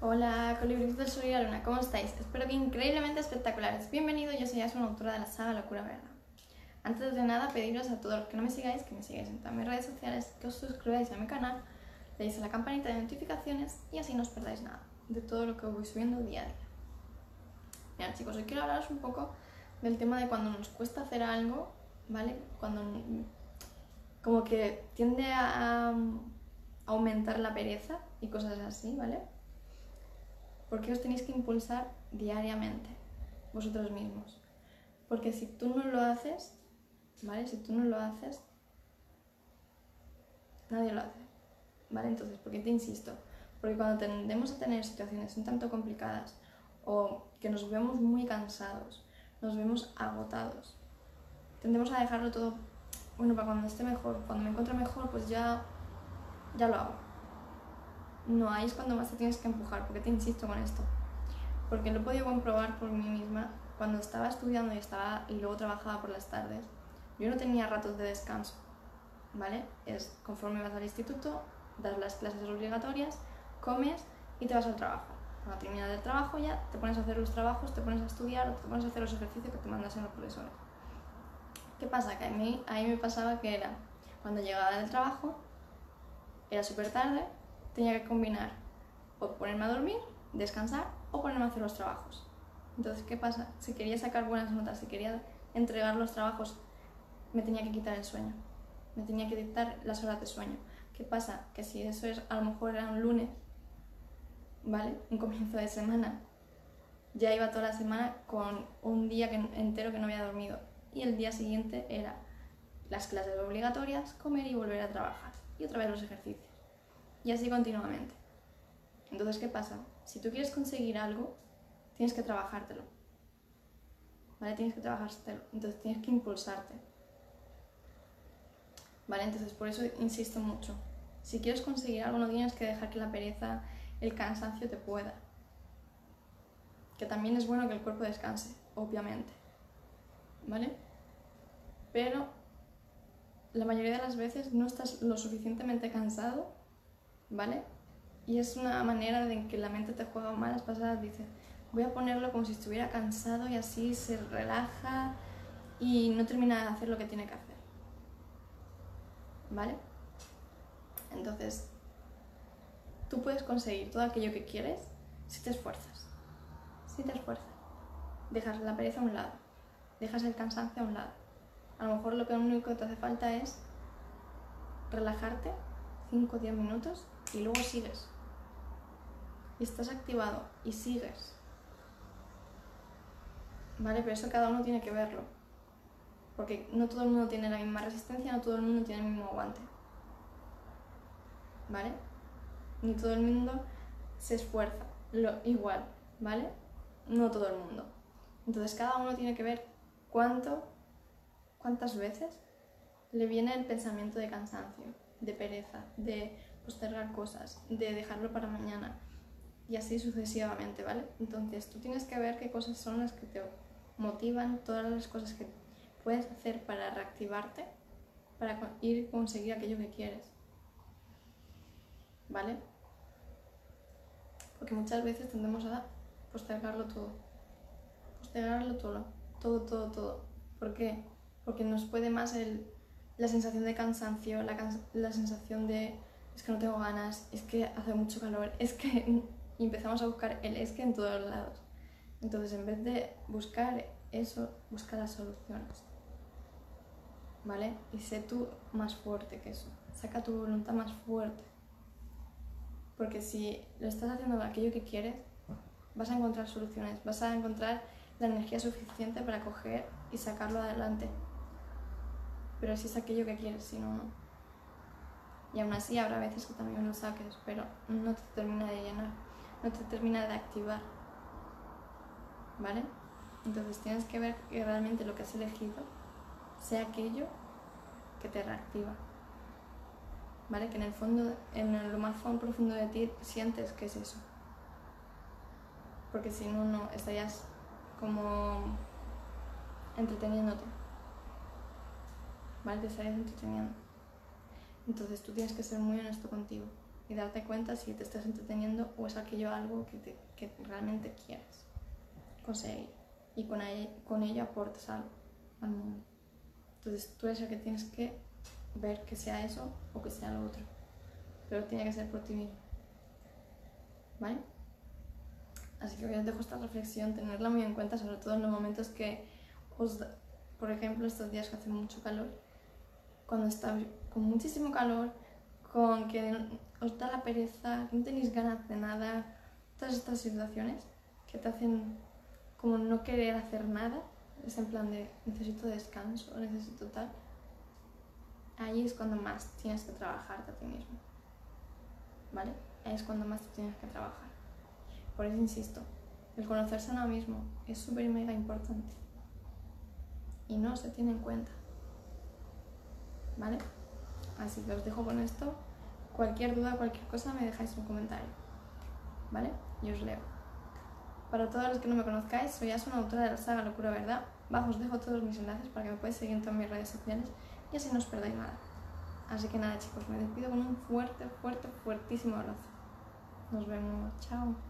Hola, colibríes del Sol y la Luna, ¿cómo estáis? Espero que increíblemente espectaculares. Bienvenido, yo soy Asun, autora de la saga Locura Verdad. Antes de nada, pediros a todos los que no me sigáis, que me sigáis en todas mis redes sociales, que os suscribáis a mi canal, le deis a la campanita de notificaciones y así no os perdáis nada de todo lo que voy subiendo día a día. Mira chicos, hoy quiero hablaros un poco del tema de cuando nos cuesta hacer algo, ¿vale? Cuando como que tiende a aumentar la pereza y cosas así, ¿vale? Porque os tenéis que impulsar diariamente, vosotros mismos. Porque si tú no lo haces, ¿vale? Si tú no lo haces, nadie lo hace, ¿vale? Entonces, ¿por qué te insisto? Porque cuando tendemos a tener situaciones un tanto complicadas o que nos vemos muy cansados, nos vemos agotados, tendemos a dejarlo todo, bueno, para cuando esté mejor, cuando me encuentre mejor, pues ya, ya lo hago no, ahí es cuando más te tienes que empujar, porque te insisto con esto. Porque lo he podido comprobar por mí misma cuando estaba estudiando y, estaba, y luego trabajaba por las tardes. Yo no tenía ratos de descanso, ¿vale? Es conforme vas al instituto, das las clases obligatorias, comes y te vas al trabajo. Cuando terminas el trabajo ya te pones a hacer los trabajos, te pones a estudiar o te pones a hacer los ejercicios que te mandas en los profesores. ¿Qué pasa? Que a mí, a mí me pasaba que era, cuando llegaba del trabajo, era súper tarde, tenía que combinar o ponerme a dormir, descansar o ponerme a hacer los trabajos. Entonces, ¿qué pasa? Si quería sacar buenas notas, si quería entregar los trabajos, me tenía que quitar el sueño, me tenía que dictar las horas de sueño. ¿Qué pasa? Que si eso es, a lo mejor era un lunes, ¿vale? Un comienzo de semana, ya iba toda la semana con un día entero que no había dormido. Y el día siguiente era las clases obligatorias, comer y volver a trabajar. Y otra vez los ejercicios. Y así continuamente. Entonces, ¿qué pasa? Si tú quieres conseguir algo, tienes que trabajártelo. ¿Vale? Tienes que trabajártelo. Entonces tienes que impulsarte. ¿Vale? Entonces por eso insisto mucho. Si quieres conseguir algo, no tienes que dejar que la pereza, el cansancio te pueda. Que también es bueno que el cuerpo descanse, obviamente. ¿Vale? Pero la mayoría de las veces no estás lo suficientemente cansado ¿vale? Y es una manera de que la mente te juega malas pasadas, dice, voy a ponerlo como si estuviera cansado y así se relaja y no termina de hacer lo que tiene que hacer. ¿Vale? Entonces, tú puedes conseguir todo aquello que quieres si te esfuerzas. Si te esfuerzas. Dejas la pereza a un lado. Dejas el cansancio a un lado. A lo mejor lo que único que te hace falta es relajarte 5 o 10 minutos y luego sigues. Y estás activado y sigues. ¿Vale? Pero eso cada uno tiene que verlo. Porque no todo el mundo tiene la misma resistencia, no todo el mundo tiene el mismo aguante. ¿Vale? Ni todo el mundo se esfuerza lo, igual, ¿vale? No todo el mundo. Entonces cada uno tiene que ver cuánto, cuántas veces le viene el pensamiento de cansancio, de pereza, de postergar cosas, de dejarlo para mañana y así sucesivamente, ¿vale? Entonces tú tienes que ver qué cosas son las que te motivan, todas las cosas que puedes hacer para reactivarte, para ir conseguir aquello que quieres, ¿vale? Porque muchas veces tendemos a postergarlo todo, postergarlo todo, todo, todo, todo. ¿Por qué? Porque nos puede más el, la sensación de cansancio, la, la sensación de es que no tengo ganas, es que hace mucho calor, es que empezamos a buscar el es que en todos lados. Entonces, en vez de buscar eso, busca las soluciones. ¿Vale? Y sé tú más fuerte que eso. Saca tu voluntad más fuerte. Porque si lo estás haciendo aquello que quieres, vas a encontrar soluciones, vas a encontrar la energía suficiente para coger y sacarlo adelante. Pero si es aquello que quieres, si no, no. Y aún así habrá veces que también lo saques, pero no te termina de llenar, no te termina de activar. ¿Vale? Entonces tienes que ver que realmente lo que has elegido sea aquello que te reactiva. ¿Vale? Que en el fondo, en lo más profundo de ti, sientes que es eso. Porque si no, no, estarías como entreteniéndote. Te estarías entreteniendo. Entonces tú tienes que ser muy honesto contigo. y darte cuenta si te estás entreteniendo o es aquello algo que, te, que realmente quieres conseguir y con, ahí, con ello aportes algo al mundo. Entonces tú eres el que tienes que ver que sea eso o que sea lo otro, pero tiene que ser por ti mismo. ¿Vale? Así que os dejo esta reflexión, tenerla muy en cuenta, sobre todo en los momentos que os, por ejemplo, estos días que hace mucho calor, cuando está con muchísimo calor, con que os da la pereza, que no tenéis ganas de nada, todas estas situaciones que te hacen como no querer hacer nada, es en plan de necesito descanso, necesito tal, ahí es cuando más tienes que trabajarte a ti mismo. ¿Vale? Ahí es cuando más tienes que trabajar. Por eso insisto, el conocerse a uno mismo es súper mega importante y no se tiene en cuenta. ¿Vale? Así que os dejo con esto. Cualquier duda, cualquier cosa, me dejáis un comentario. ¿Vale? Y os leo. Para todos los que no me conozcáis, soy Asuna, autora de la saga Locura Verdad. Bajo os dejo todos mis enlaces para que me podáis seguir en todas mis redes sociales y así no os perdáis nada. Así que nada chicos, me despido con un fuerte, fuerte, fuertísimo abrazo. Nos vemos. Chao.